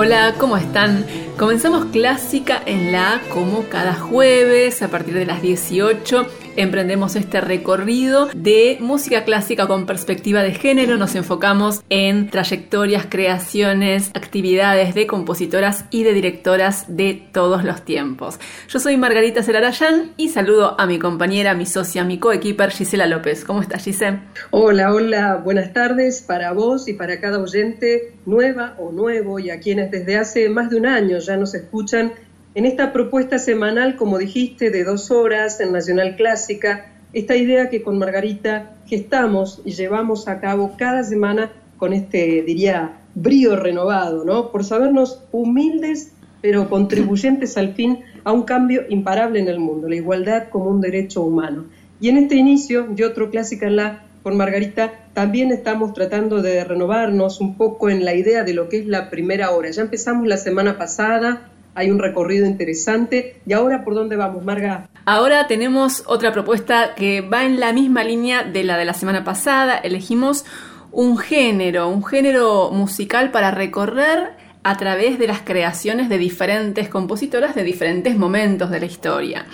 Hola, ¿cómo están? Comenzamos clásica en la A como cada jueves a partir de las 18 emprendemos este recorrido de música clásica con perspectiva de género. Nos enfocamos en trayectorias, creaciones, actividades de compositoras y de directoras de todos los tiempos. Yo soy Margarita Celarayán y saludo a mi compañera, mi socia, mi coequiper Gisela López. ¿Cómo estás, Gisela? Hola, hola, buenas tardes para vos y para cada oyente nueva o nuevo y a quienes desde hace más de un año ya nos escuchan en esta propuesta semanal, como dijiste, de dos horas en Nacional Clásica, esta idea que con Margarita gestamos y llevamos a cabo cada semana con este, diría, brío renovado, ¿no? Por sabernos humildes, pero contribuyentes al fin a un cambio imparable en el mundo, la igualdad como un derecho humano. Y en este inicio de otro Clásica en la con Margarita, también estamos tratando de renovarnos un poco en la idea de lo que es la primera hora. Ya empezamos la semana pasada hay un recorrido interesante. ¿Y ahora por dónde vamos, Marga? Ahora tenemos otra propuesta que va en la misma línea de la de la semana pasada. Elegimos un género, un género musical para recorrer a través de las creaciones de diferentes compositoras de diferentes momentos de la historia.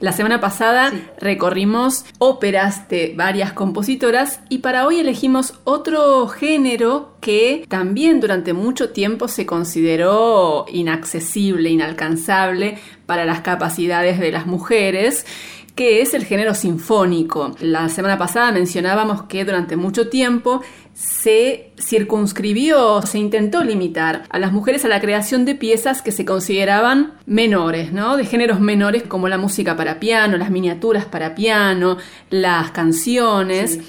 La semana pasada recorrimos óperas de varias compositoras y para hoy elegimos otro género que también durante mucho tiempo se consideró inaccesible, inalcanzable para las capacidades de las mujeres que es el género sinfónico. La semana pasada mencionábamos que durante mucho tiempo se circunscribió, se intentó limitar a las mujeres a la creación de piezas que se consideraban menores, ¿no? De géneros menores como la música para piano, las miniaturas para piano, las canciones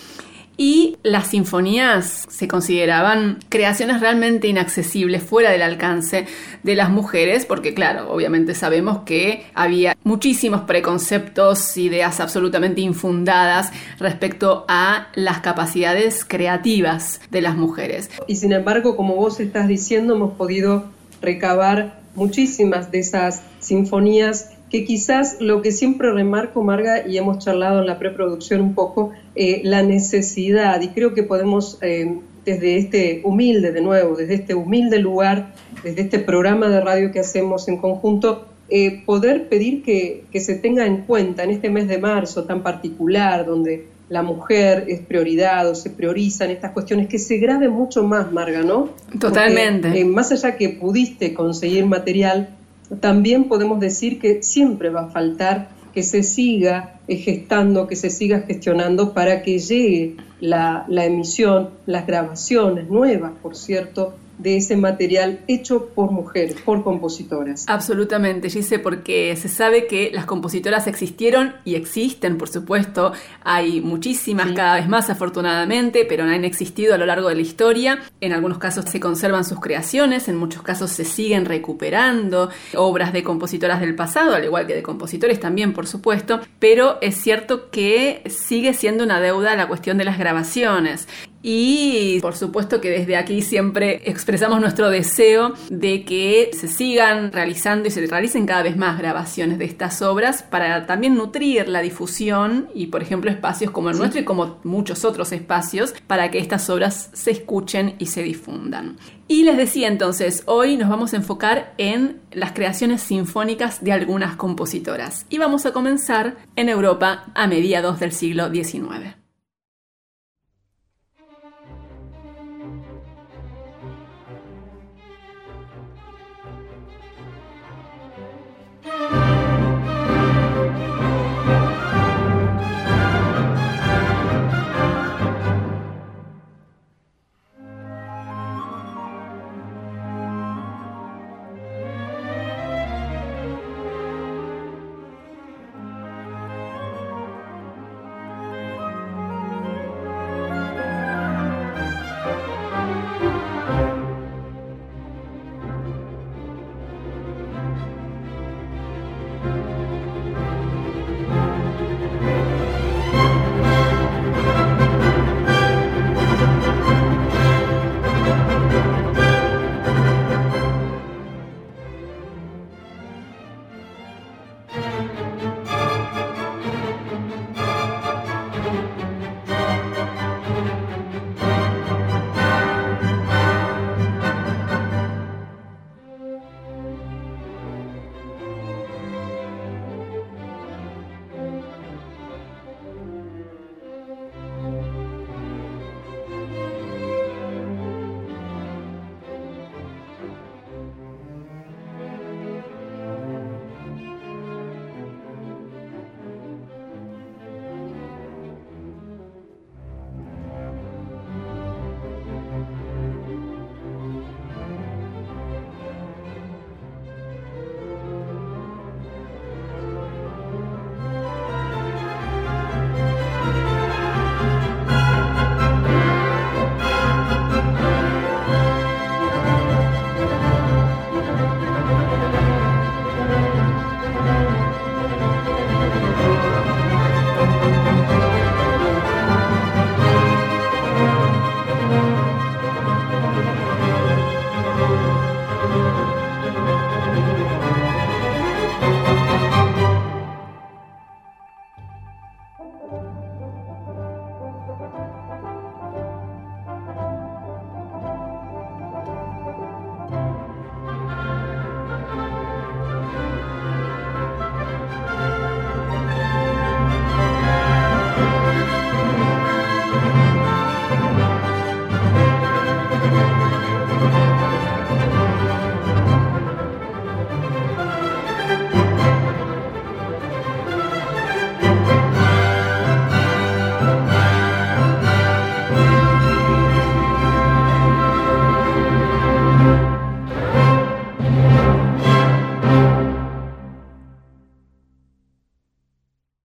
y las sinfonías se consideraban creaciones realmente inaccesibles, fuera del alcance de las mujeres, porque claro, obviamente sabemos que había muchísimos preconceptos, ideas absolutamente infundadas respecto a las capacidades creativas de las mujeres. Y sin embargo, como vos estás diciendo, hemos podido recabar muchísimas de esas sinfonías que quizás lo que siempre remarco, Marga, y hemos charlado en la preproducción un poco, eh, la necesidad, y creo que podemos eh, desde este humilde, de nuevo, desde este humilde lugar, desde este programa de radio que hacemos en conjunto, eh, poder pedir que, que se tenga en cuenta en este mes de marzo tan particular, donde la mujer es prioridad o se priorizan estas cuestiones, que se grabe mucho más, Marga, ¿no? Totalmente. más allá que pudiste conseguir material, también podemos decir que siempre va a faltar que se siga gestando, que se siga gestionando para que llegue la, la emisión, las grabaciones nuevas, por cierto, de ese material hecho por mujeres, por compositoras. Absolutamente, Gise, porque se sabe que las compositoras existieron y existen, por supuesto. Hay muchísimas, cada vez más afortunadamente, pero no han existido a lo largo de la historia. En algunos casos se conservan sus creaciones, en muchos casos se siguen recuperando obras de compositoras del pasado, al igual que de compositores también, por supuesto. Pero es cierto que sigue siendo una deuda la cuestión de las grabaciones. Y por supuesto que desde aquí siempre expresamos nuestro deseo de que se sigan realizando y se realicen cada vez más grabaciones de estas obras para también nutrir la difusión y por ejemplo espacios como el nuestro y como muchos otros espacios para que estas obras se escuchen y se difundan. Y les decía entonces, hoy nos vamos a enfocar en las creaciones sinfónicas de algunas compositoras y vamos a comenzar en Europa a mediados del siglo XIX.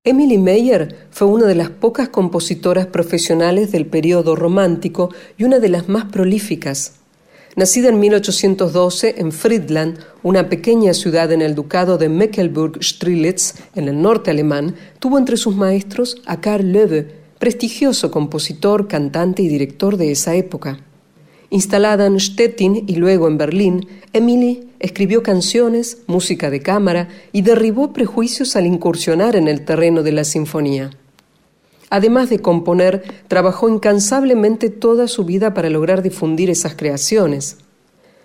Emily Meyer fue una de las pocas compositoras profesionales del periodo romántico y una de las más prolíficas. Nacida en 1812 en Friedland, una pequeña ciudad en el ducado de Mecklenburg-Strelitz, en el norte alemán, tuvo entre sus maestros a Karl Löwe, prestigioso compositor, cantante y director de esa época. Instalada en Stettin y luego en Berlín, Emily escribió canciones, música de cámara y derribó prejuicios al incursionar en el terreno de la sinfonía. Además de componer, trabajó incansablemente toda su vida para lograr difundir esas creaciones.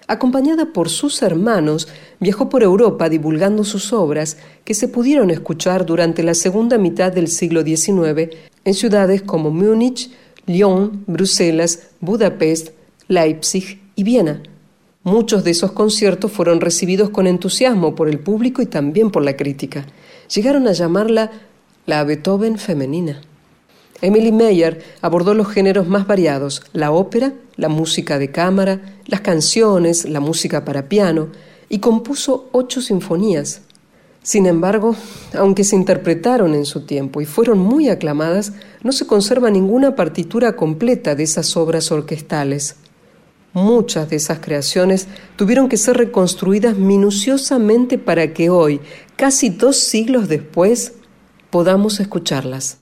Acompañada por sus hermanos, viajó por Europa divulgando sus obras que se pudieron escuchar durante la segunda mitad del siglo XIX en ciudades como Múnich, Lyon, Bruselas, Budapest, Leipzig y Viena. Muchos de esos conciertos fueron recibidos con entusiasmo por el público y también por la crítica. Llegaron a llamarla la Beethoven femenina. Emily Meyer abordó los géneros más variados, la ópera, la música de cámara, las canciones, la música para piano, y compuso ocho sinfonías. Sin embargo, aunque se interpretaron en su tiempo y fueron muy aclamadas, no se conserva ninguna partitura completa de esas obras orquestales. Muchas de esas creaciones tuvieron que ser reconstruidas minuciosamente para que hoy, casi dos siglos después, podamos escucharlas.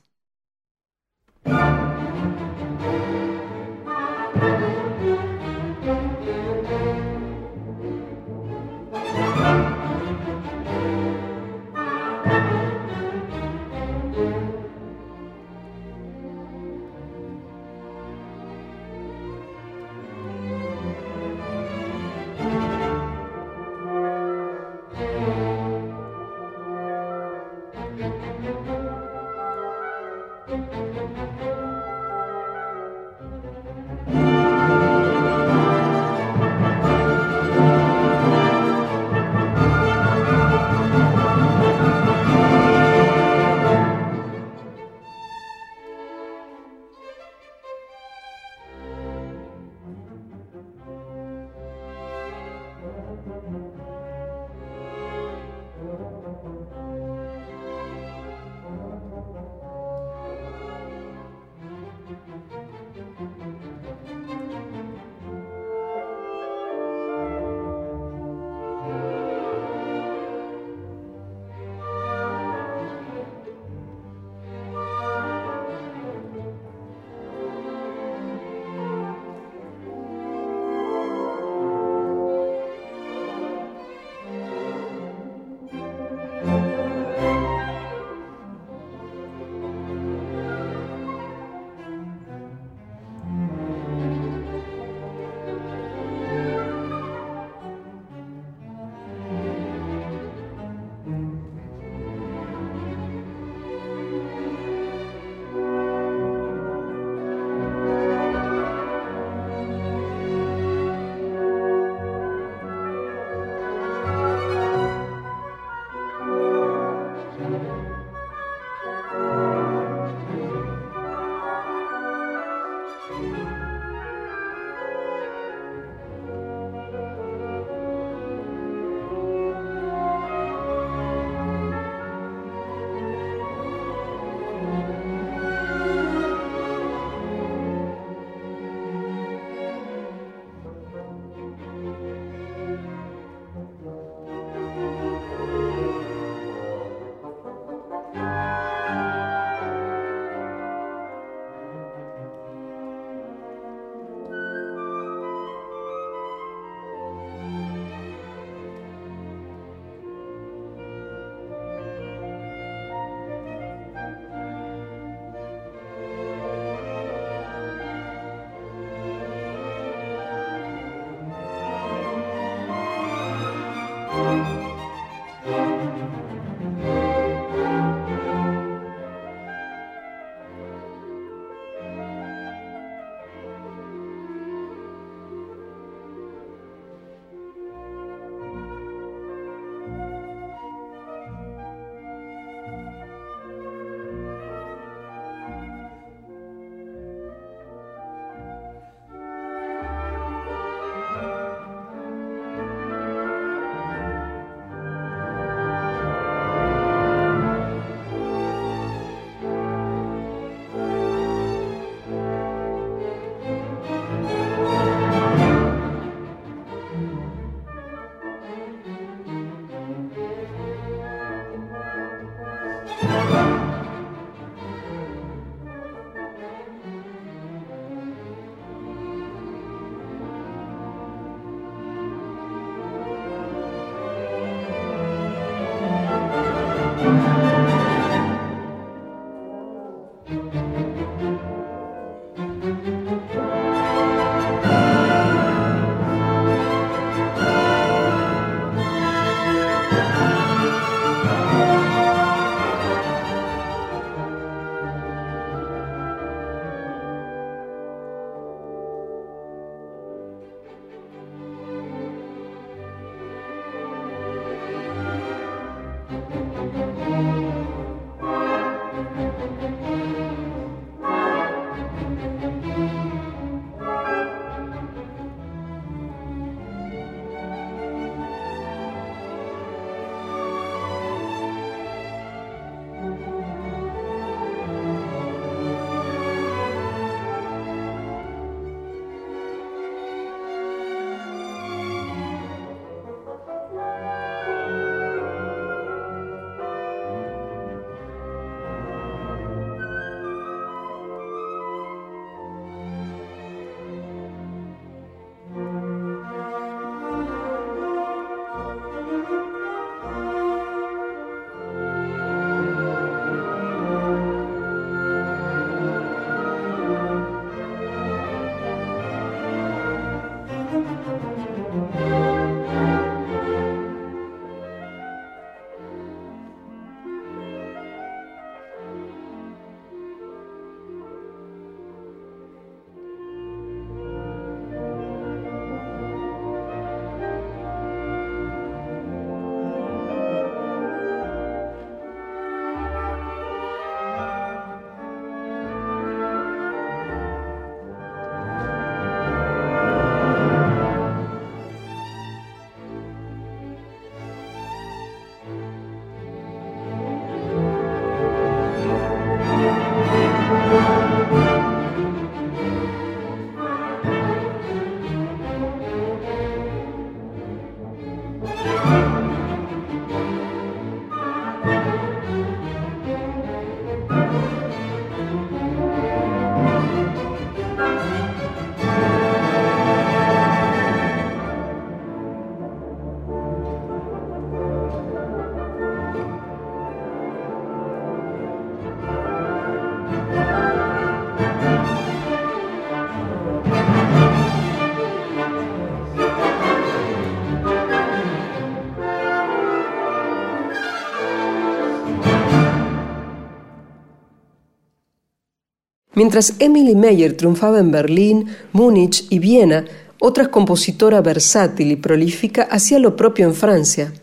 Mientras Emily Meyer triunfaba en Berlín, Múnich y Viena, otra compositora versátil y prolífica hacía lo propio en Francia.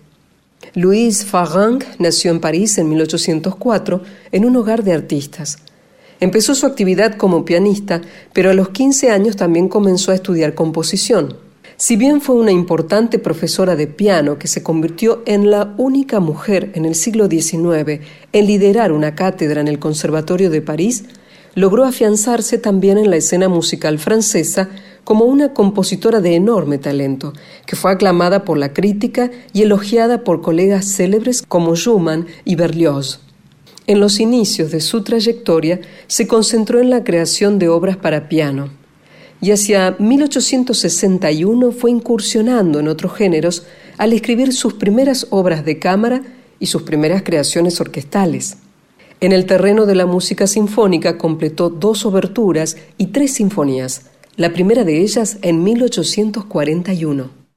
Louise Farang nació en París en 1804 en un hogar de artistas. Empezó su actividad como pianista, pero a los 15 años también comenzó a estudiar composición. Si bien fue una importante profesora de piano que se convirtió en la única mujer en el siglo XIX en liderar una cátedra en el Conservatorio de París, logró afianzarse también en la escena musical francesa como una compositora de enorme talento, que fue aclamada por la crítica y elogiada por colegas célebres como Schumann y Berlioz. En los inicios de su trayectoria se concentró en la creación de obras para piano y hacia 1861 fue incursionando en otros géneros al escribir sus primeras obras de cámara y sus primeras creaciones orquestales. En el terreno de la música sinfónica completó dos oberturas y tres sinfonías, la primera de ellas en 1841.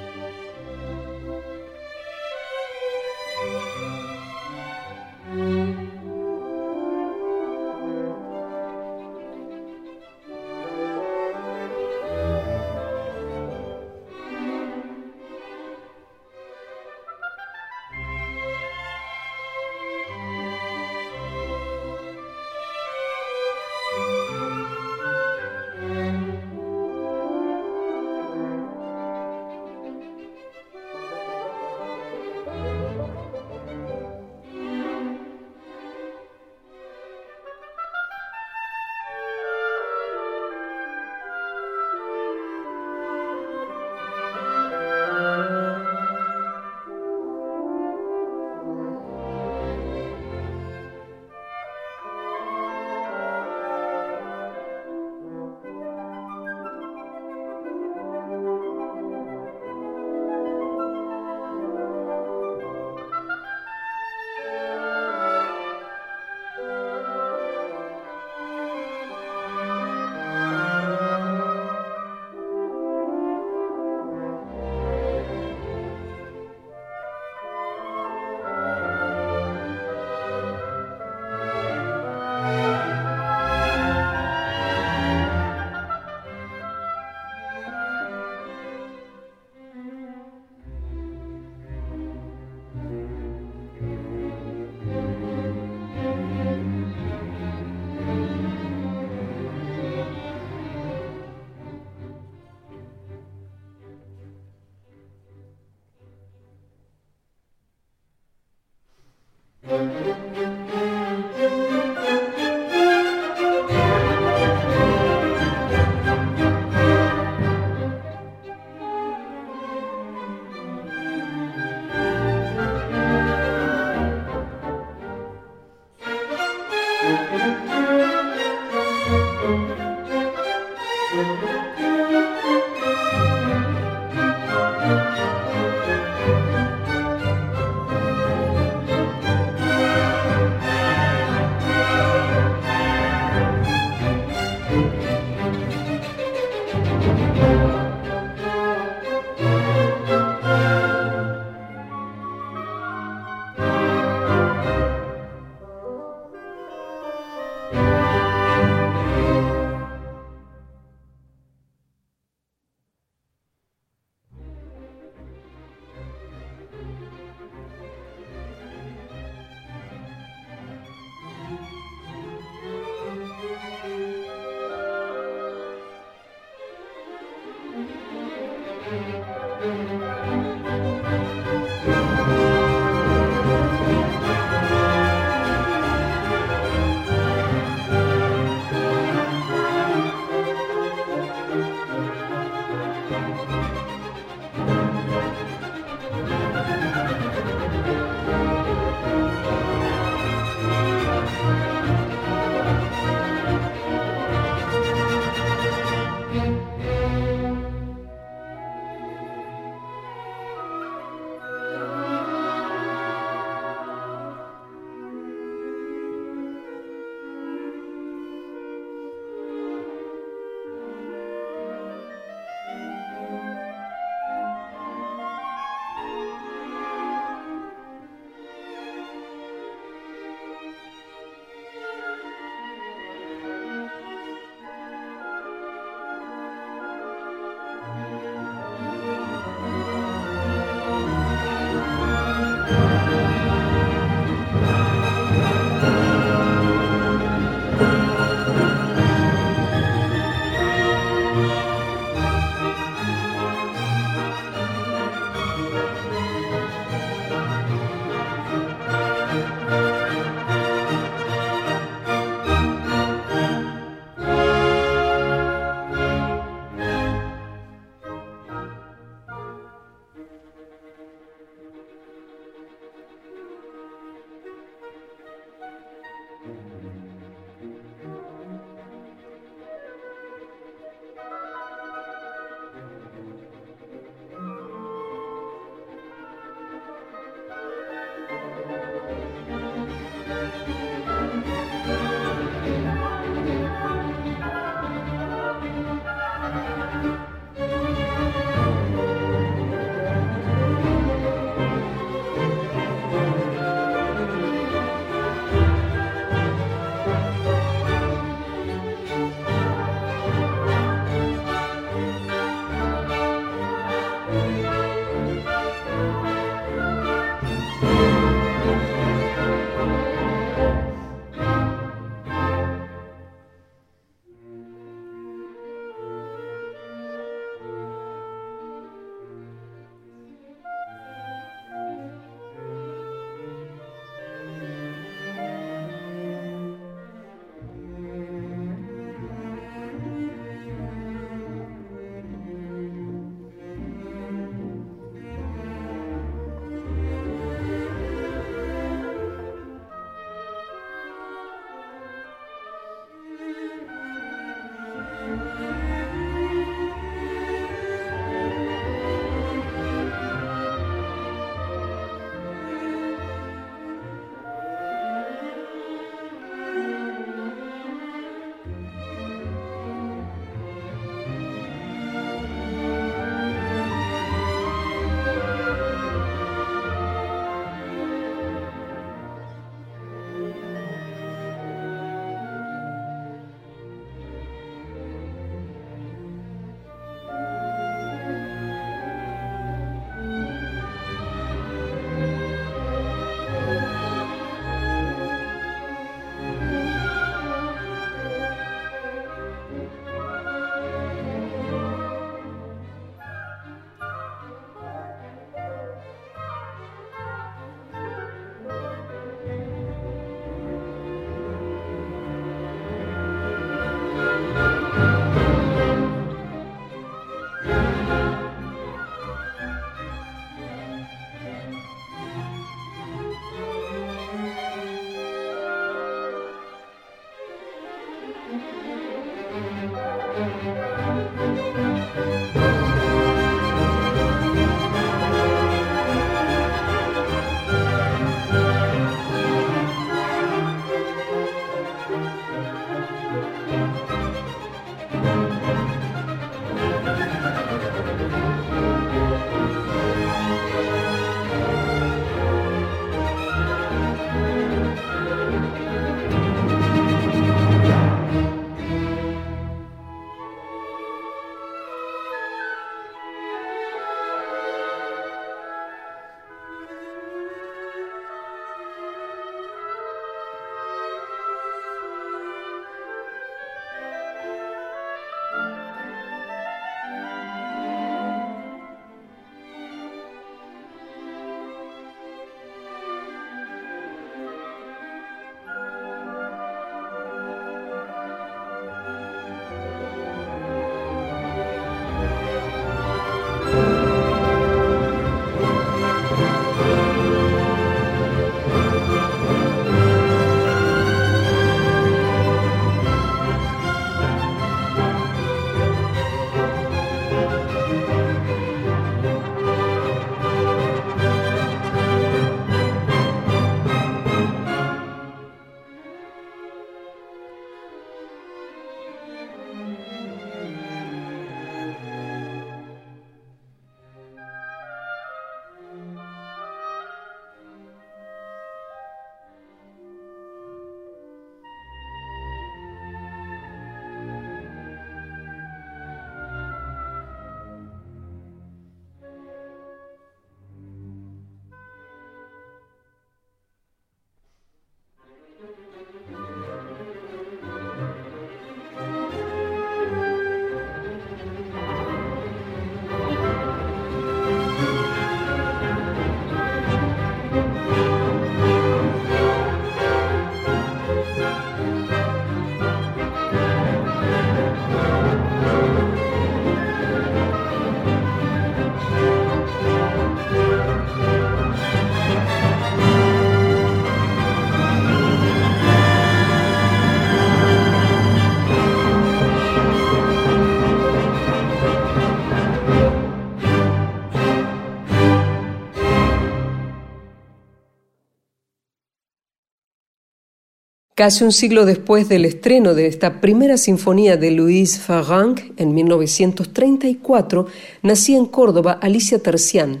Casi un siglo después del estreno de esta primera sinfonía de Louise Farranc en 1934, nacía en Córdoba Alicia Tercián,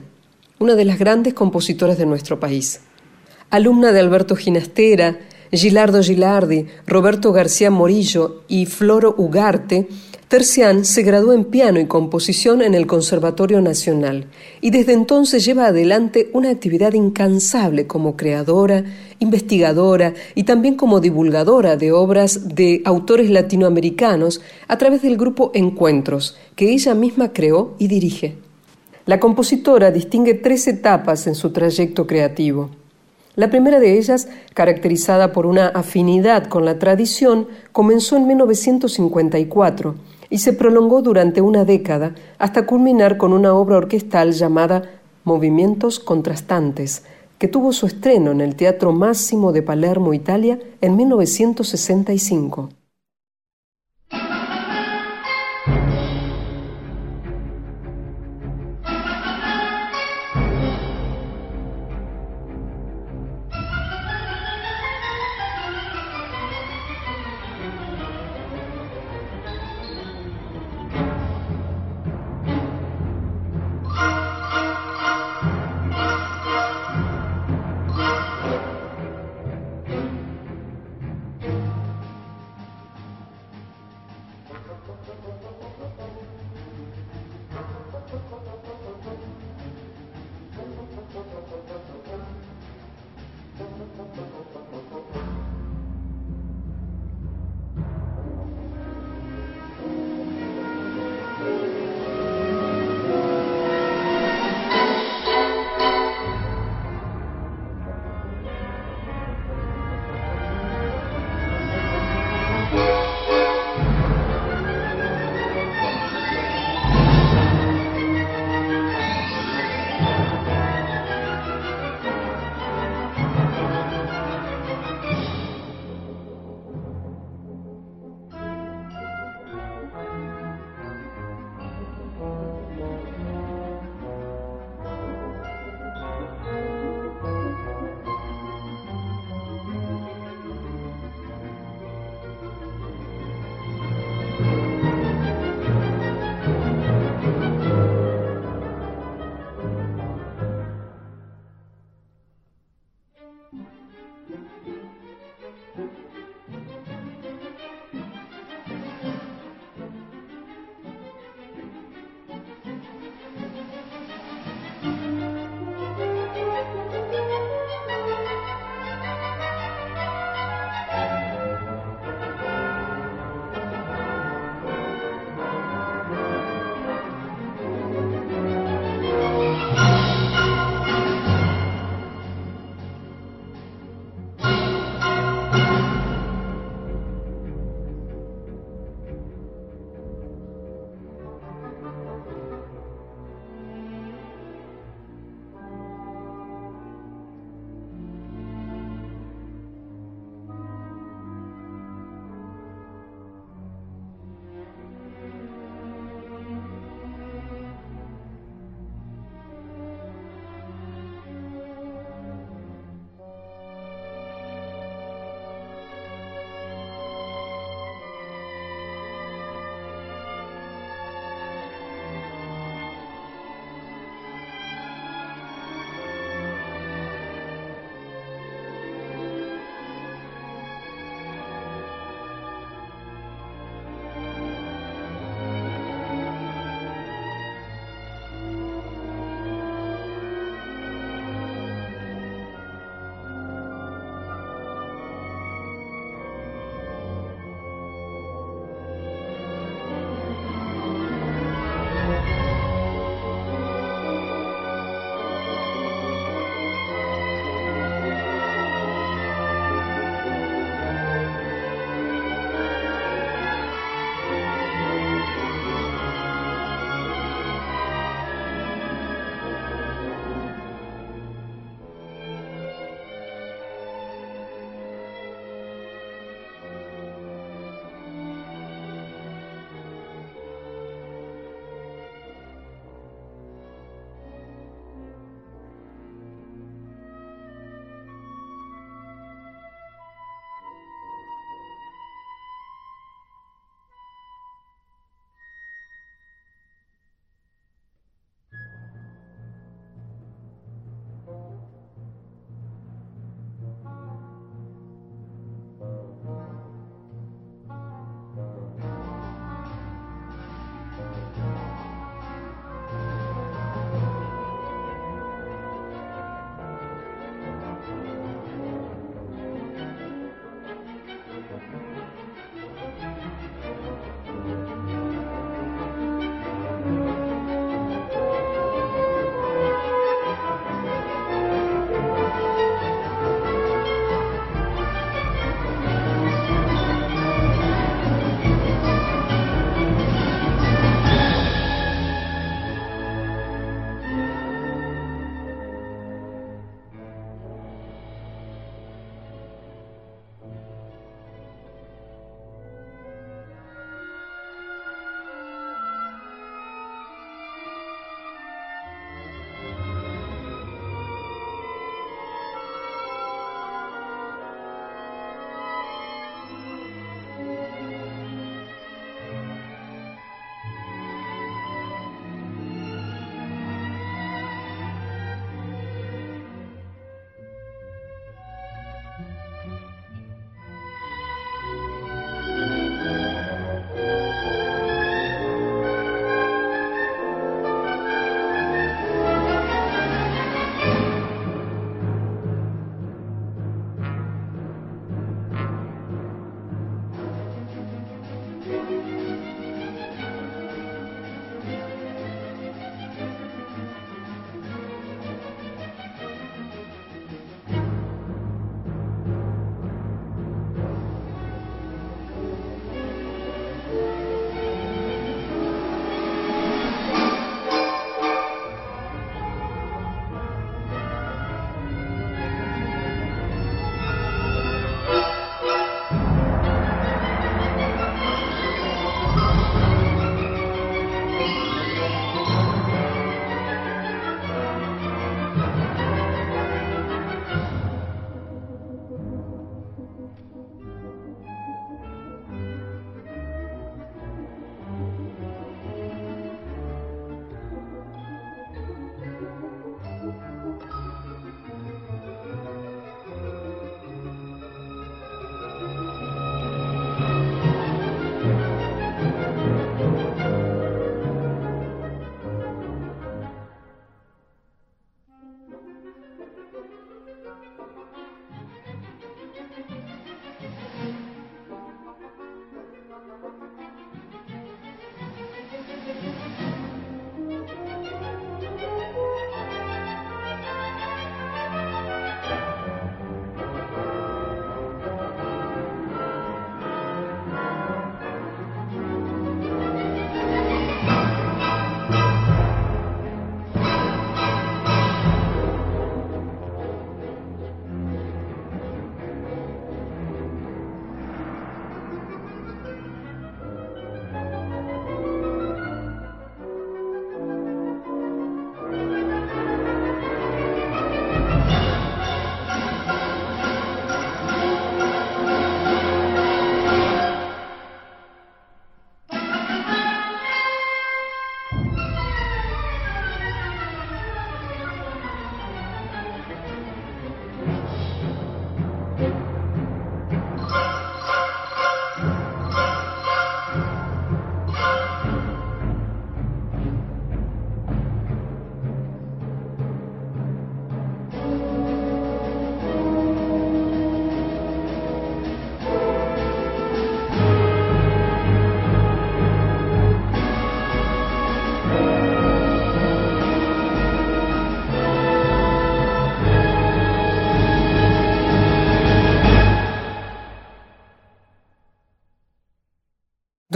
una de las grandes compositoras de nuestro país. Alumna de Alberto Ginastera, Gilardo Gilardi, Roberto García Morillo y Floro Ugarte, Tercián se graduó en piano y composición en el Conservatorio Nacional y desde entonces lleva adelante una actividad incansable como creadora, investigadora y también como divulgadora de obras de autores latinoamericanos a través del grupo Encuentros, que ella misma creó y dirige. La compositora distingue tres etapas en su trayecto creativo. La primera de ellas, caracterizada por una afinidad con la tradición, comenzó en 1954 y se prolongó durante una década hasta culminar con una obra orquestal llamada Movimientos Contrastantes, que tuvo su estreno en el Teatro Máximo de Palermo, Italia, en 1965.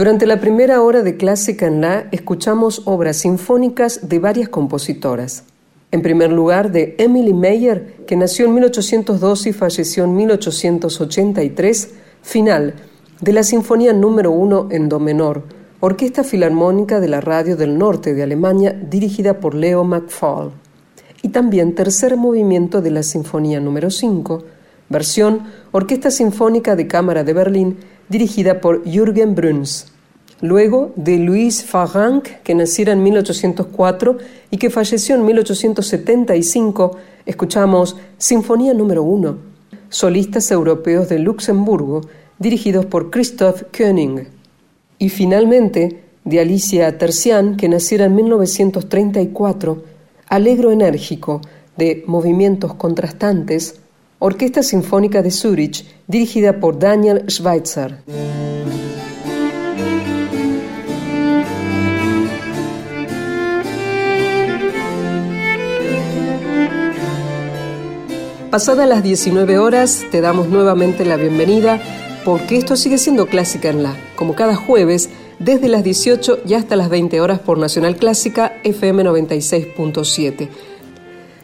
Durante la primera hora de Clásica en La escuchamos obras sinfónicas de varias compositoras. En primer lugar, de Emily Meyer, que nació en 1802 y falleció en 1883, final de la Sinfonía número 1 en Do menor, Orquesta Filarmónica de la Radio del Norte de Alemania, dirigida por Leo McFall. Y también tercer movimiento de la Sinfonía número 5, versión Orquesta Sinfónica de Cámara de Berlín, dirigida por Jürgen Bruns. Luego de Louis Farranc, que naciera en 1804 y que falleció en 1875, escuchamos Sinfonía número 1, solistas europeos de Luxemburgo, dirigidos por Christoph Koenig. Y finalmente, de Alicia Tercián, que naciera en 1934, Alegro enérgico, de movimientos contrastantes, Orquesta Sinfónica de Zurich, dirigida por Daniel Schweitzer. Pasadas las 19 horas, te damos nuevamente la bienvenida porque esto sigue siendo Clásica en la, como cada jueves, desde las 18 y hasta las 20 horas por Nacional Clásica FM 96.7.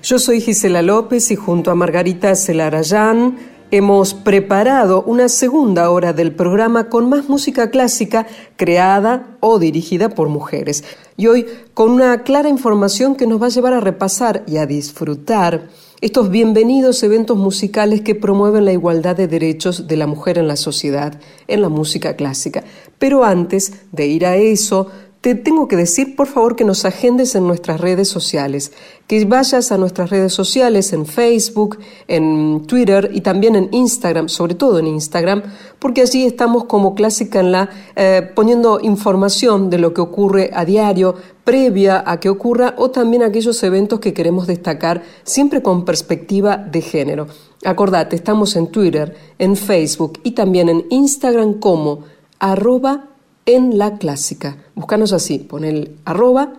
Yo soy Gisela López y junto a Margarita Celarayán hemos preparado una segunda hora del programa con más música clásica creada o dirigida por mujeres. Y hoy con una clara información que nos va a llevar a repasar y a disfrutar estos bienvenidos eventos musicales que promueven la igualdad de derechos de la mujer en la sociedad, en la música clásica. Pero antes de ir a eso, te tengo que decir, por favor, que nos agendes en nuestras redes sociales, que vayas a nuestras redes sociales en Facebook, en Twitter y también en Instagram, sobre todo en Instagram, porque allí estamos como Clásica en la eh, poniendo información de lo que ocurre a diario, previa a que ocurra, o también aquellos eventos que queremos destacar, siempre con perspectiva de género. Acordate, estamos en Twitter, en Facebook y también en Instagram como arroba en la clásica. Búscanos así, pon el arroba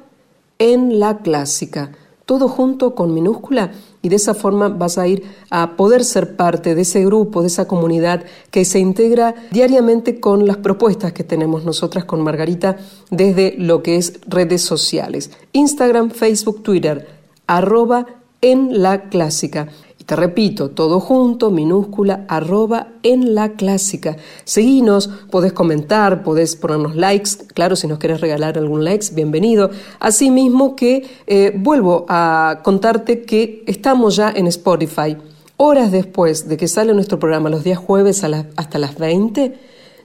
en la clásica, todo junto con minúscula y de esa forma vas a ir a poder ser parte de ese grupo, de esa comunidad que se integra diariamente con las propuestas que tenemos nosotras con Margarita desde lo que es redes sociales, Instagram, Facebook, Twitter, arroba en la clásica. Y te repito, todo junto, minúscula, arroba en la clásica. Seguinos, podés comentar, podés ponernos likes, claro, si nos querés regalar algún likes, bienvenido. Asimismo que eh, vuelvo a contarte que estamos ya en Spotify. Horas después de que sale nuestro programa los días jueves hasta las 20,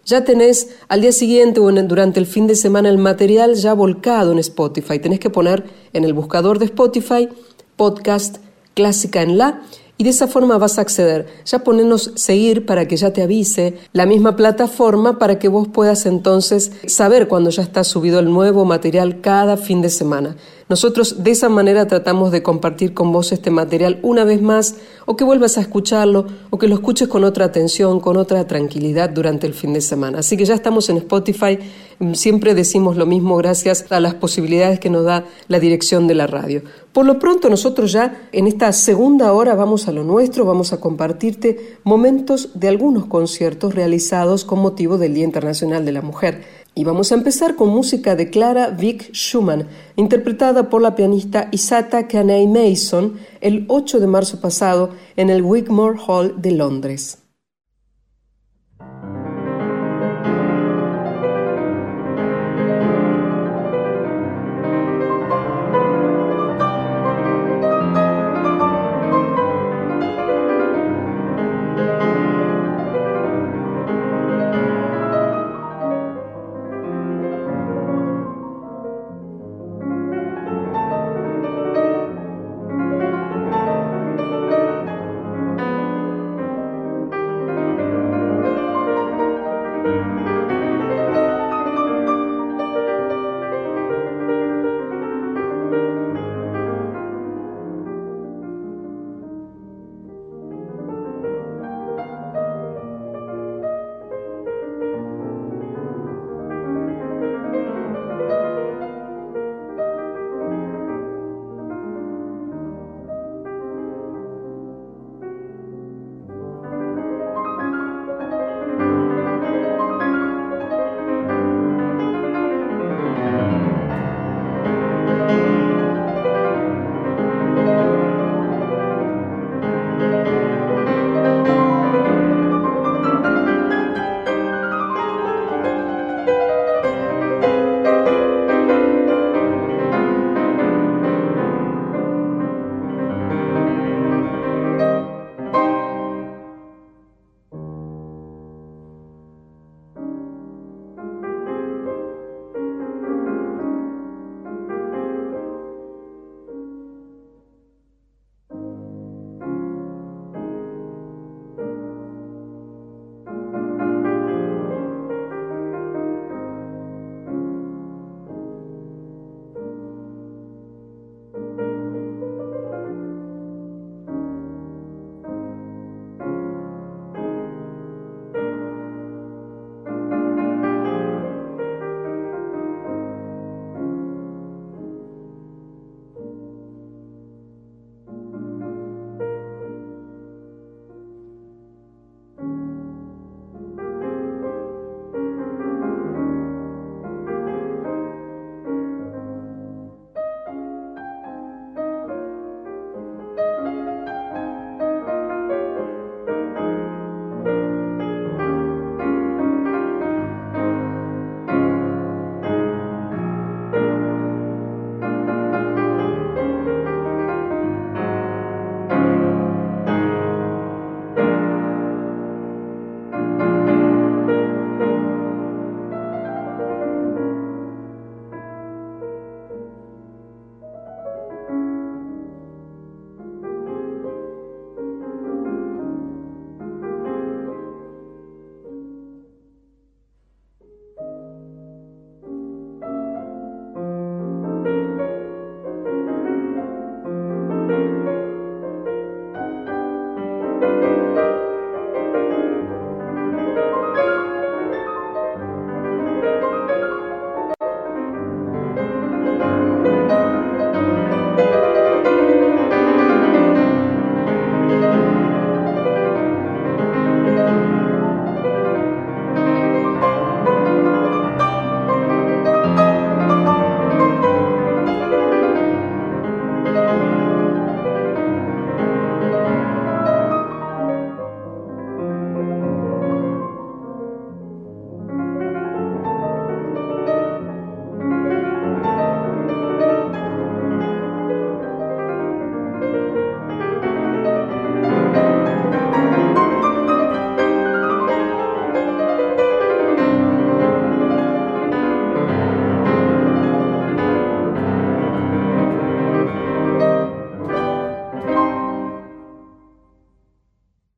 ya tenés al día siguiente o durante el fin de semana el material ya volcado en Spotify. Tenés que poner en el buscador de Spotify podcast clásica en la y de esa forma vas a acceder. Ya ponernos seguir para que ya te avise la misma plataforma para que vos puedas entonces saber cuando ya está subido el nuevo material cada fin de semana. Nosotros de esa manera tratamos de compartir con vos este material una vez más o que vuelvas a escucharlo o que lo escuches con otra atención, con otra tranquilidad durante el fin de semana. Así que ya estamos en Spotify, mm, siempre decimos lo mismo gracias a las posibilidades que nos da la dirección de la radio. Por lo pronto nosotros ya en esta segunda hora vamos a lo nuestro, vamos a compartirte momentos de algunos conciertos realizados con motivo del Día Internacional de la Mujer. Y vamos a empezar con música de Clara Vick Schumann, interpretada por la pianista Isata Kanei Mason el 8 de marzo pasado en el Wigmore Hall de Londres.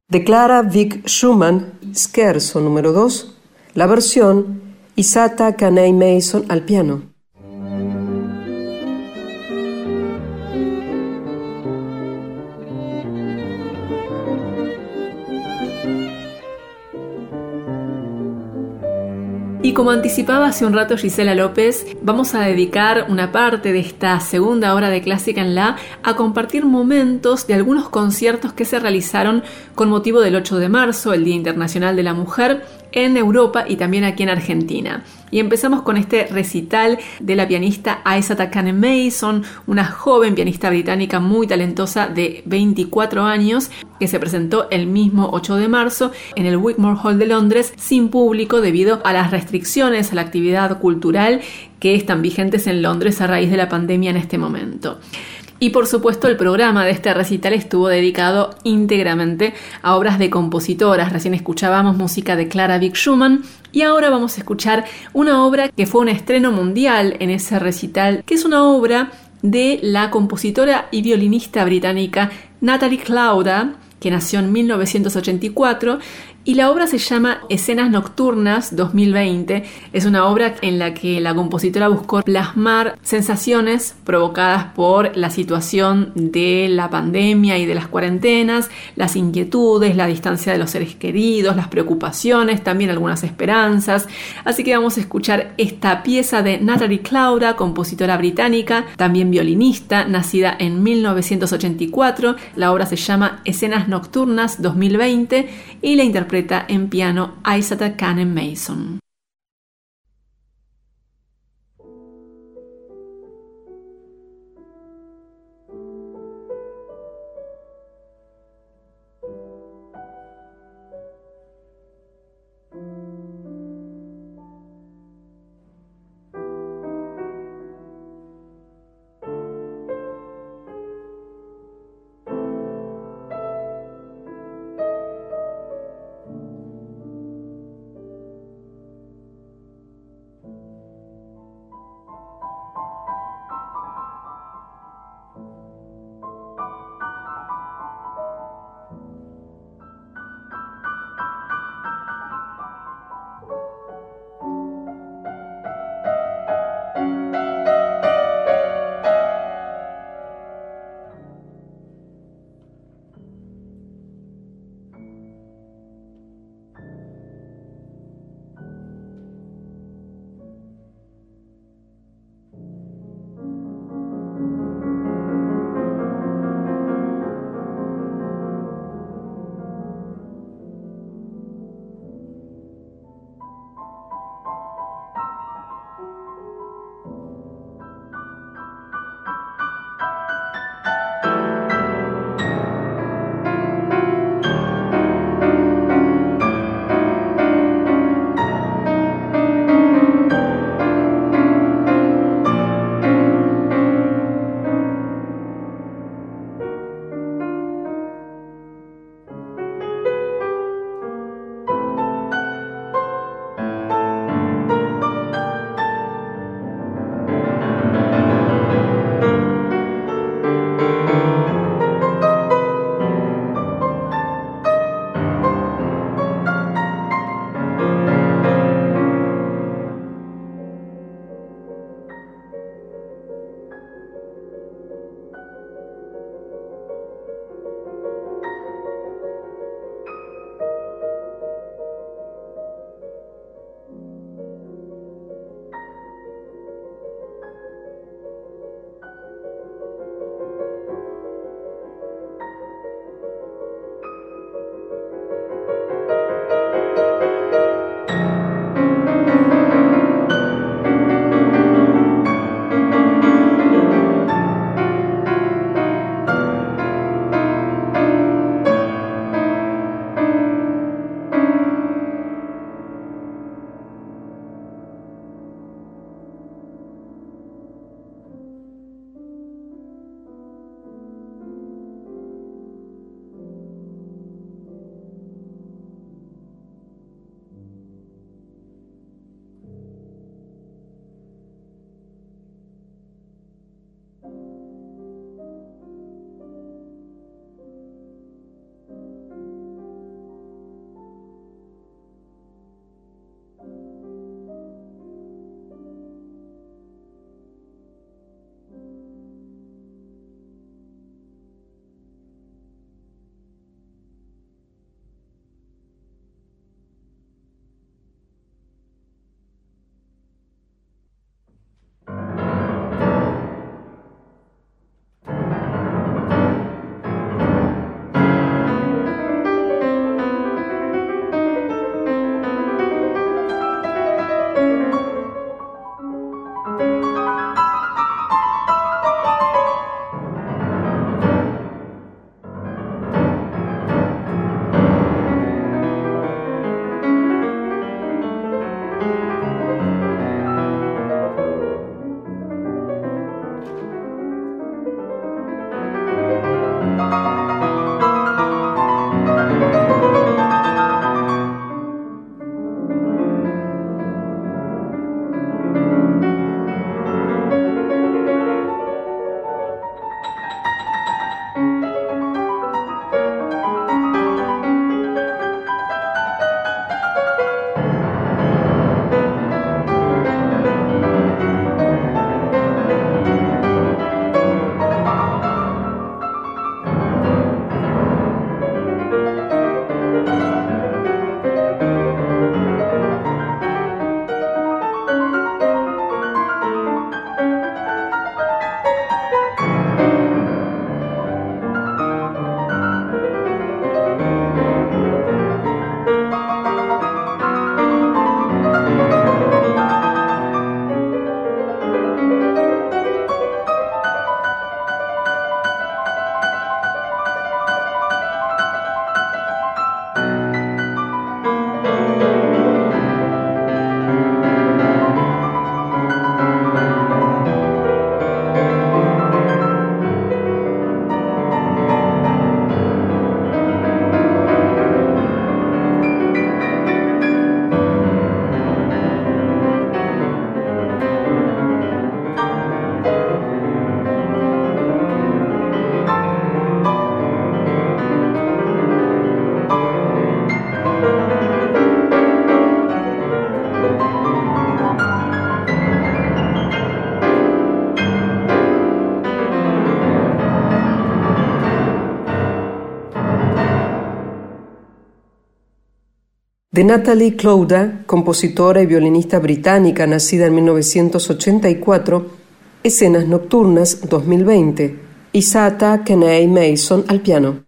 De Clara Vic Schumann, Scherzo número 2, la versión Isata Kanei Mason al piano. Como anticipaba hace un rato Gisela López, vamos a dedicar una parte de esta segunda hora de Clásica en La a compartir momentos de algunos conciertos que se realizaron con motivo del 8 de marzo, el Día Internacional de la Mujer, en Europa y también aquí en Argentina. Y empezamos con este recital de la pianista Isa Takane Mason, una joven pianista británica muy talentosa de 24 años, que se presentó el mismo 8 de marzo en el Wigmore Hall de Londres sin público debido a las restricciones a la actividad cultural que están vigentes en Londres a raíz de la pandemia en este momento. Y por supuesto el programa de este recital estuvo dedicado íntegramente a obras de compositoras. Recién escuchábamos música de Clara Vick Schumann y ahora vamos a escuchar una obra que fue un estreno mundial en ese recital, que es una obra de la compositora y violinista británica Natalie Clauda, que nació en 1984 y la obra se llama Escenas Nocturnas 2020. Es una obra en la que la compositora buscó plasmar sensaciones provocadas por la situación de la pandemia y de las cuarentenas, las inquietudes, la distancia de los seres queridos, las preocupaciones, también algunas esperanzas. Así que vamos a escuchar esta pieza de Natalie Clauda, compositora británica, también violinista, nacida en 1984. La obra se llama Escenas Nocturnas 2020 y la interpreta interpreta en piano Isata Canen Mason. De Natalie Clouda, compositora y violinista británica nacida en 1984, Escenas Nocturnas 2020, Isata Kenei Mason al piano.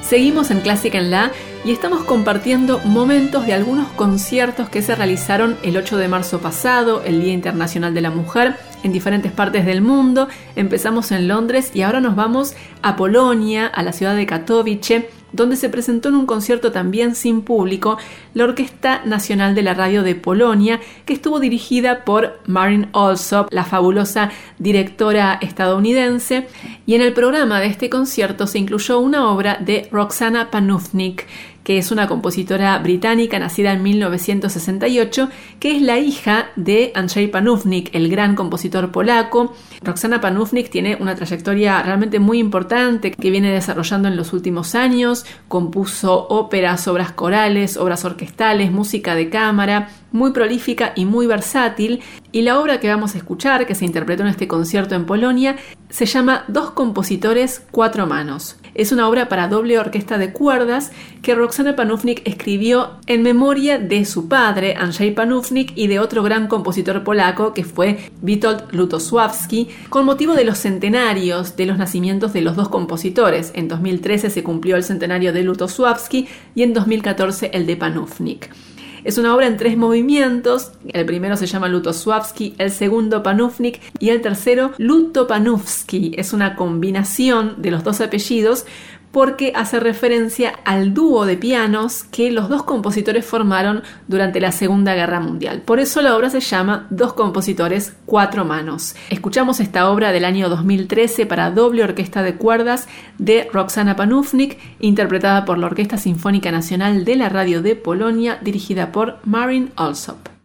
Seguimos en Clásica en La y estamos compartiendo momentos de algunos conciertos que se realizaron el 8 de marzo pasado, el Día Internacional de la Mujer, en diferentes partes del mundo. Empezamos en Londres y ahora nos vamos a Polonia, a la ciudad de Katowice, donde se presentó en un concierto también sin público la Orquesta Nacional de la Radio de Polonia, que estuvo dirigida por Marin Alsop, la fabulosa directora estadounidense, y en el programa de este concierto se incluyó una obra de Roxana Panufnik, que es una compositora británica nacida en 1968, que es la hija de Andrzej Panufnik, el gran compositor polaco. Roxana Panufnik tiene una trayectoria realmente muy importante que viene desarrollando en los últimos años, compuso óperas, obras corales, obras orquestales, música de cámara, muy prolífica y muy versátil, y la obra que vamos a escuchar, que se interpretó en este concierto en Polonia, se llama Dos compositores, cuatro manos. Es una obra para doble orquesta de cuerdas que Roxana Panufnik escribió en memoria de su padre, Andrzej Panufnik, y de otro gran compositor polaco que fue Witold Lutosławski, con motivo de los centenarios de los nacimientos de los dos compositores. En 2013 se cumplió el centenario de Lutosławski y en 2014 el de Panufnik. Es una obra en tres movimientos. El primero se llama Lutosławski, el segundo Panufnik y el tercero Lutopanufski. Es una combinación de los dos apellidos porque hace referencia al dúo de pianos que los dos compositores formaron durante la Segunda Guerra Mundial. Por eso la obra se llama Dos compositores, cuatro manos. Escuchamos esta obra del año 2013 para doble orquesta de cuerdas de Roxana Panufnik, interpretada por la Orquesta Sinfónica Nacional de la Radio de Polonia, dirigida por Marin Alsop.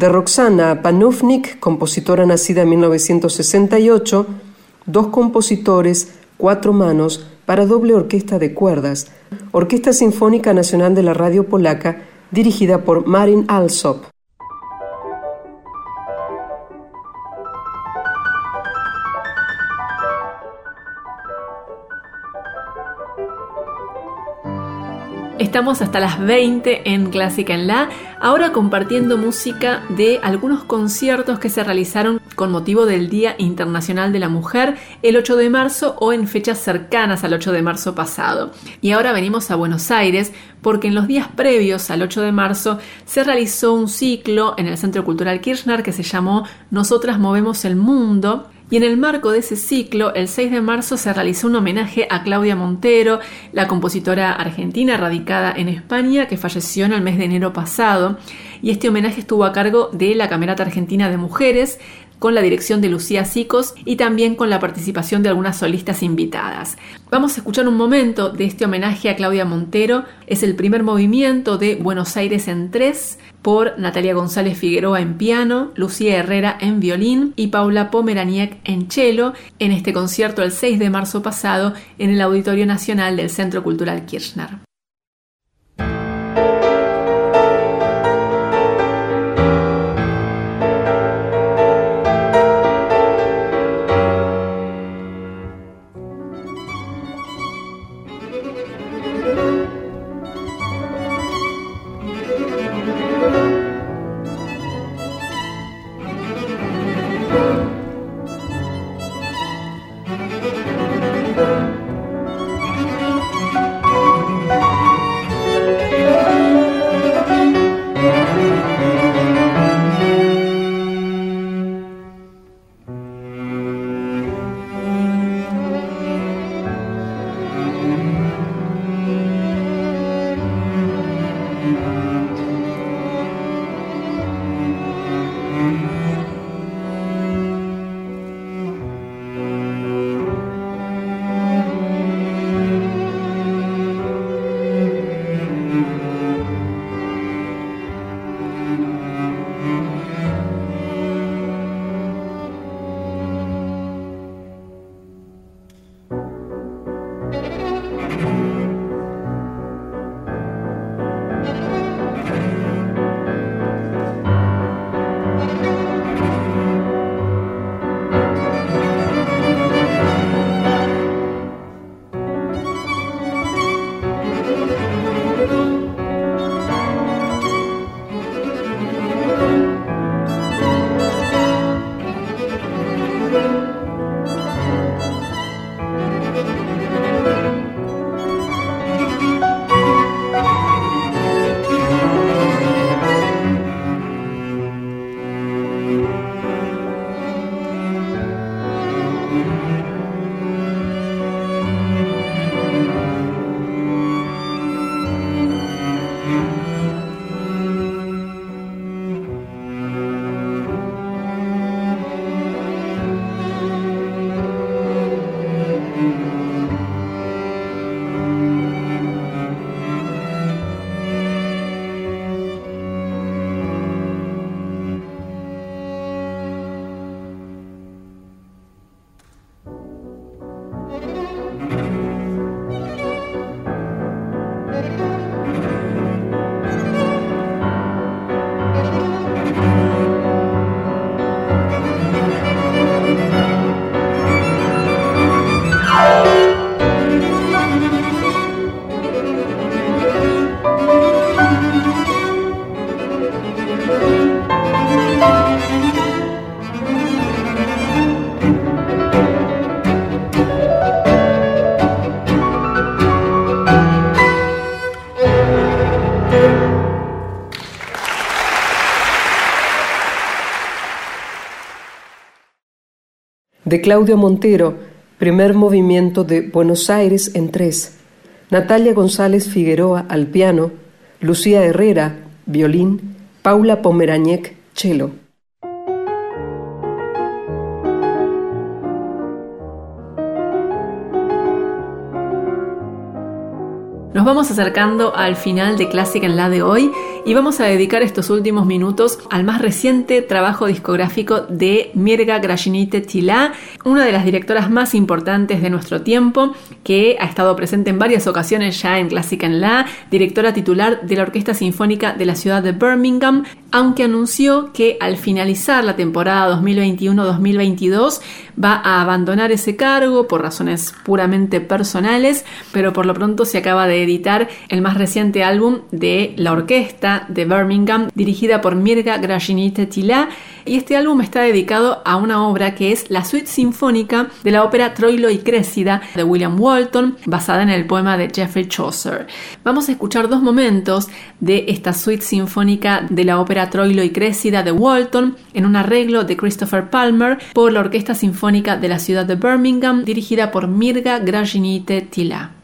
De Roxana Panufnik, compositora nacida en 1968, dos compositores, cuatro manos, para doble orquesta de cuerdas, Orquesta Sinfónica Nacional de la Radio Polaca, dirigida por Marin Alsop. Estamos hasta las 20 en Clásica en La, ahora compartiendo música de algunos conciertos que se realizaron con motivo del Día Internacional de la Mujer el 8 de marzo o en fechas cercanas al 8 de marzo pasado. Y ahora venimos a Buenos Aires porque en los días previos al 8 de marzo se realizó un ciclo en el Centro Cultural Kirchner que se llamó Nosotras Movemos el Mundo y en el marco de ese ciclo, el 6 de marzo se realizó un homenaje a Claudia Montero, la compositora argentina radicada en España que falleció en el mes de enero pasado. Y este homenaje estuvo a cargo de la Camerata Argentina de Mujeres, con la dirección de Lucía Sicos y también con la participación de algunas solistas invitadas. Vamos a escuchar un momento de este homenaje a Claudia Montero. Es el primer movimiento de Buenos Aires en tres por Natalia González Figueroa en piano, Lucía Herrera en violín y Paula Pomeraniec en cello en este concierto el 6 de marzo pasado en el Auditorio Nacional del Centro Cultural Kirchner. De Claudio Montero, primer movimiento de Buenos Aires en tres, Natalia González Figueroa al piano, Lucía Herrera, violín, Paula Pomerañek, cello. Nos vamos acercando al final de Clásica en la de hoy y vamos a dedicar estos últimos minutos al más reciente trabajo discográfico de Mirga Grajinite Tila, una de las directoras más importantes de nuestro tiempo, que ha estado presente en varias ocasiones ya en Clásica en La, directora titular de la Orquesta Sinfónica de la ciudad de Birmingham, aunque anunció que al finalizar la temporada 2021-2022 va a abandonar ese cargo por razones puramente personales, pero por lo pronto se acaba de editar el más reciente álbum de la orquesta de Birmingham, dirigida por Mirga Grajinite Tila, y este álbum está dedicado a una obra que es la suite sinfónica de la ópera Troilo y Crécida de William Walton, basada en el poema de Geoffrey Chaucer. Vamos a escuchar dos momentos de esta suite sinfónica de la ópera Troilo y Crécida de Walton en un arreglo de Christopher Palmer por la Orquesta Sinfónica de la ciudad de Birmingham, dirigida por Mirga Grajinite Tila.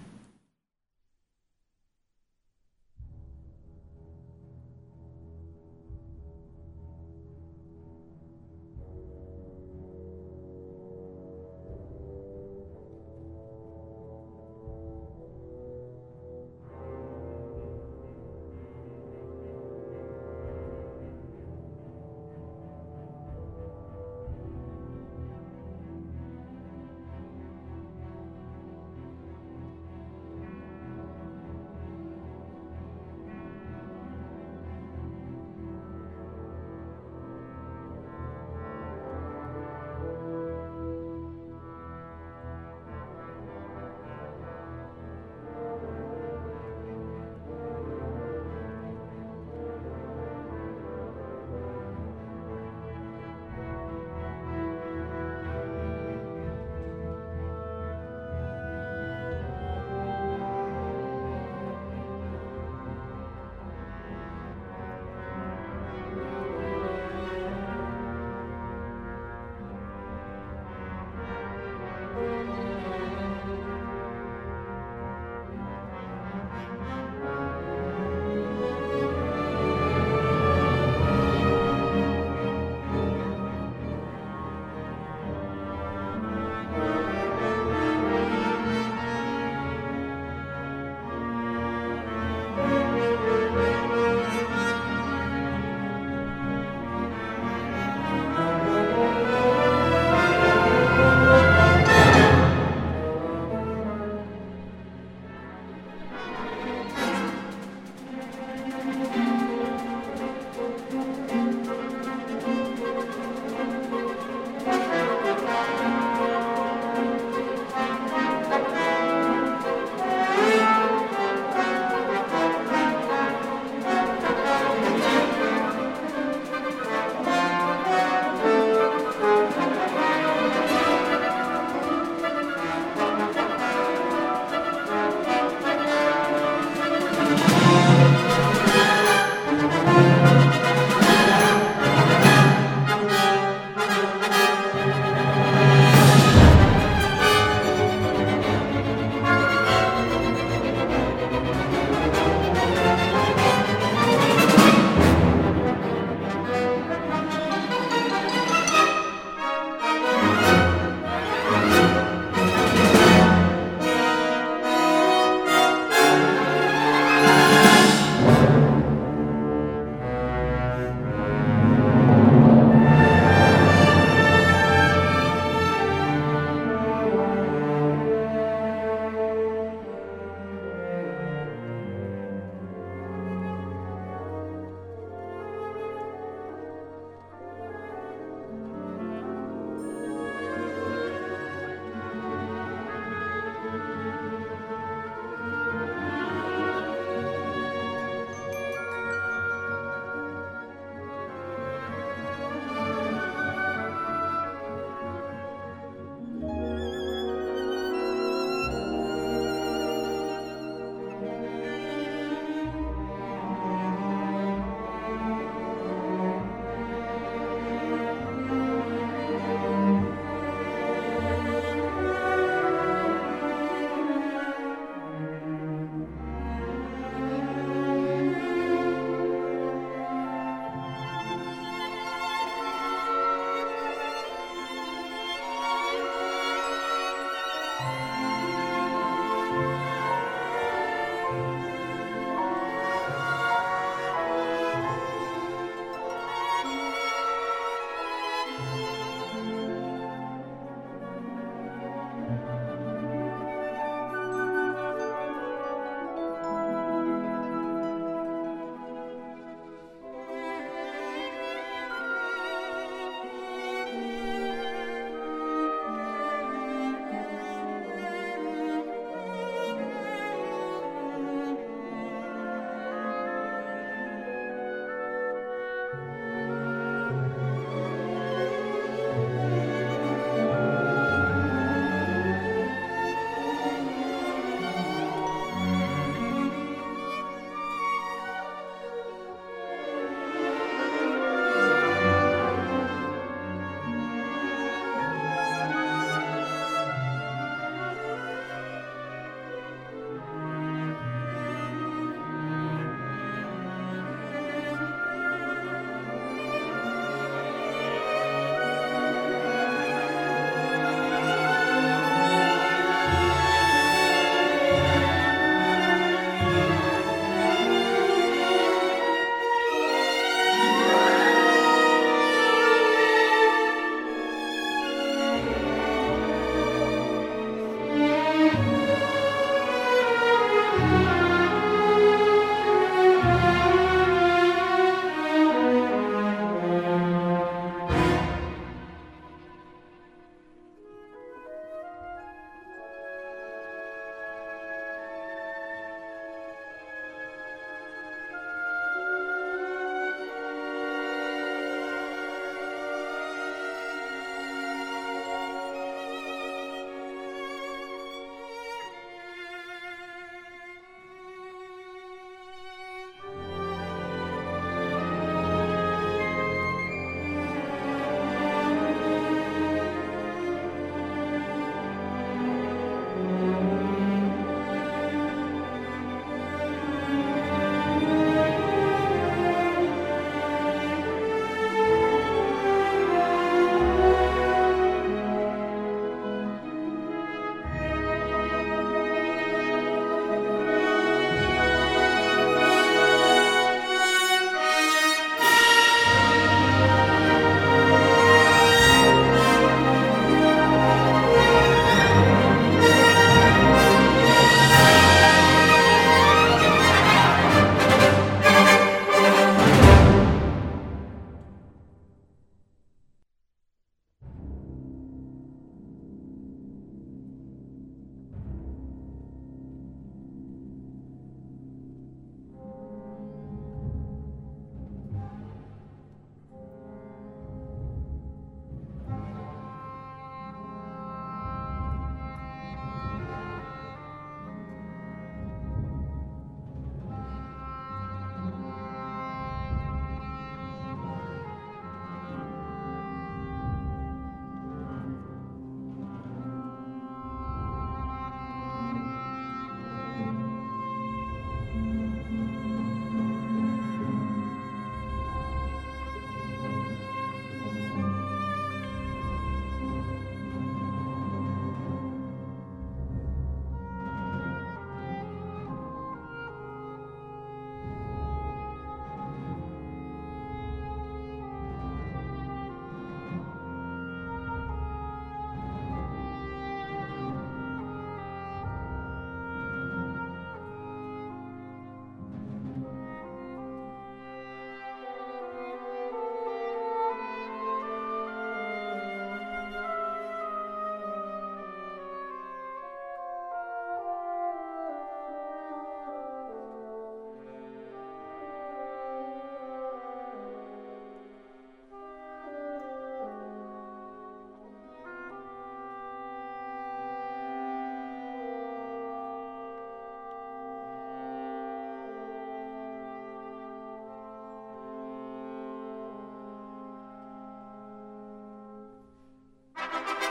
De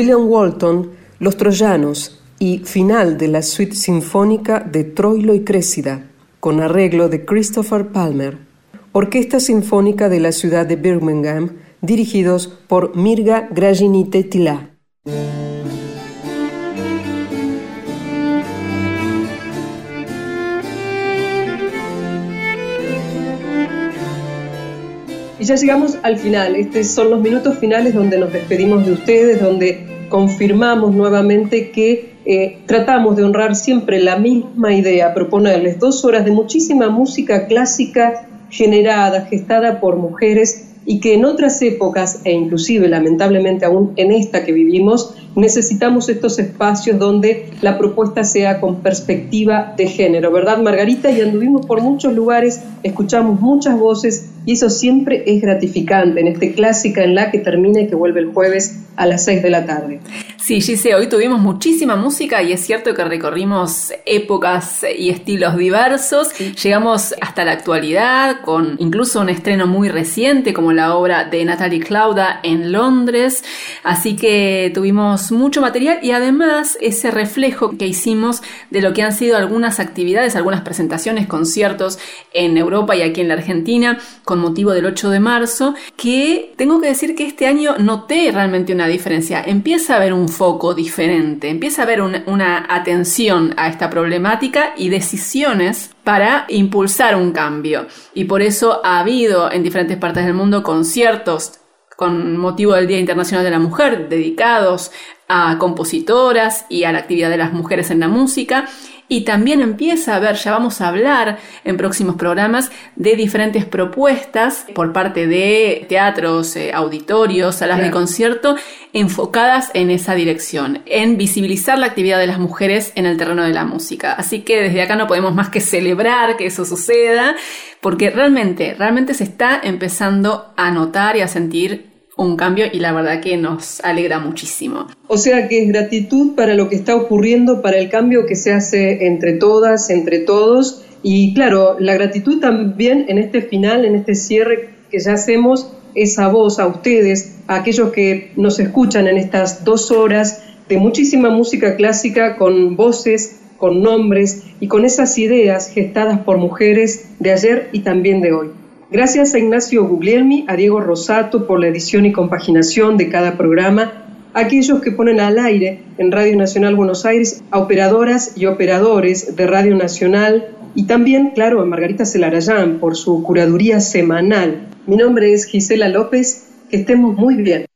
William Walton, Los Troyanos y final de la suite sinfónica de Troilo y Créssida, con arreglo de Christopher Palmer. Orquesta Sinfónica de la ciudad de Birmingham, dirigidos por Mirga Grajinite Tila. Ya llegamos al final. Estos son los minutos finales donde nos despedimos de ustedes, donde confirmamos nuevamente que eh, tratamos de honrar siempre la misma idea, proponerles dos horas de muchísima música clásica generada, gestada por mujeres y que en otras épocas, e inclusive lamentablemente aún en esta que vivimos, necesitamos estos espacios donde la propuesta sea con perspectiva de género, ¿verdad Margarita? Y anduvimos por muchos lugares, escuchamos muchas voces y eso siempre es gratificante en este clásica en la que termina y que vuelve el jueves a las 6 de la tarde. Sí, Gise, hoy tuvimos muchísima música y es cierto que recorrimos épocas y estilos diversos. Llegamos hasta la actualidad con incluso un estreno muy reciente como la obra de Natalie Clauda en Londres. Así que tuvimos mucho material y además ese reflejo que hicimos de lo que han sido algunas actividades, algunas presentaciones, conciertos en Europa y aquí en la Argentina con motivo del 8 de marzo, que tengo que decir que este año noté realmente una diferencia. Empieza a haber un foco diferente, empieza a haber una atención a esta problemática y decisiones para impulsar un cambio. Y por eso ha habido en diferentes partes del mundo conciertos con motivo del Día Internacional de la Mujer dedicados a compositoras y a la actividad de las mujeres en la música y también empieza a ver, ya vamos a hablar en próximos programas de diferentes propuestas por parte de teatros, eh, auditorios, salas de concierto enfocadas en esa dirección, en visibilizar la actividad de las mujeres en el terreno de la música. Así que desde acá no podemos más que celebrar que eso suceda, porque realmente, realmente se está empezando a notar y a sentir un cambio y la verdad que nos alegra muchísimo. O sea que es gratitud para lo que está ocurriendo, para el cambio que se hace entre todas, entre todos y claro, la gratitud también en este final, en este cierre que ya hacemos, es a vos, a ustedes, a aquellos que nos escuchan en estas dos horas de muchísima música clásica con voces, con nombres y con esas ideas gestadas por mujeres de ayer y también de hoy. Gracias a Ignacio Guglielmi, a Diego Rosato por la edición y compaginación de cada programa, a aquellos que ponen al aire en Radio Nacional Buenos Aires, a operadoras y operadores de Radio Nacional y también, claro, a Margarita Celarayán por su curaduría semanal. Mi nombre es Gisela López, que estemos muy bien.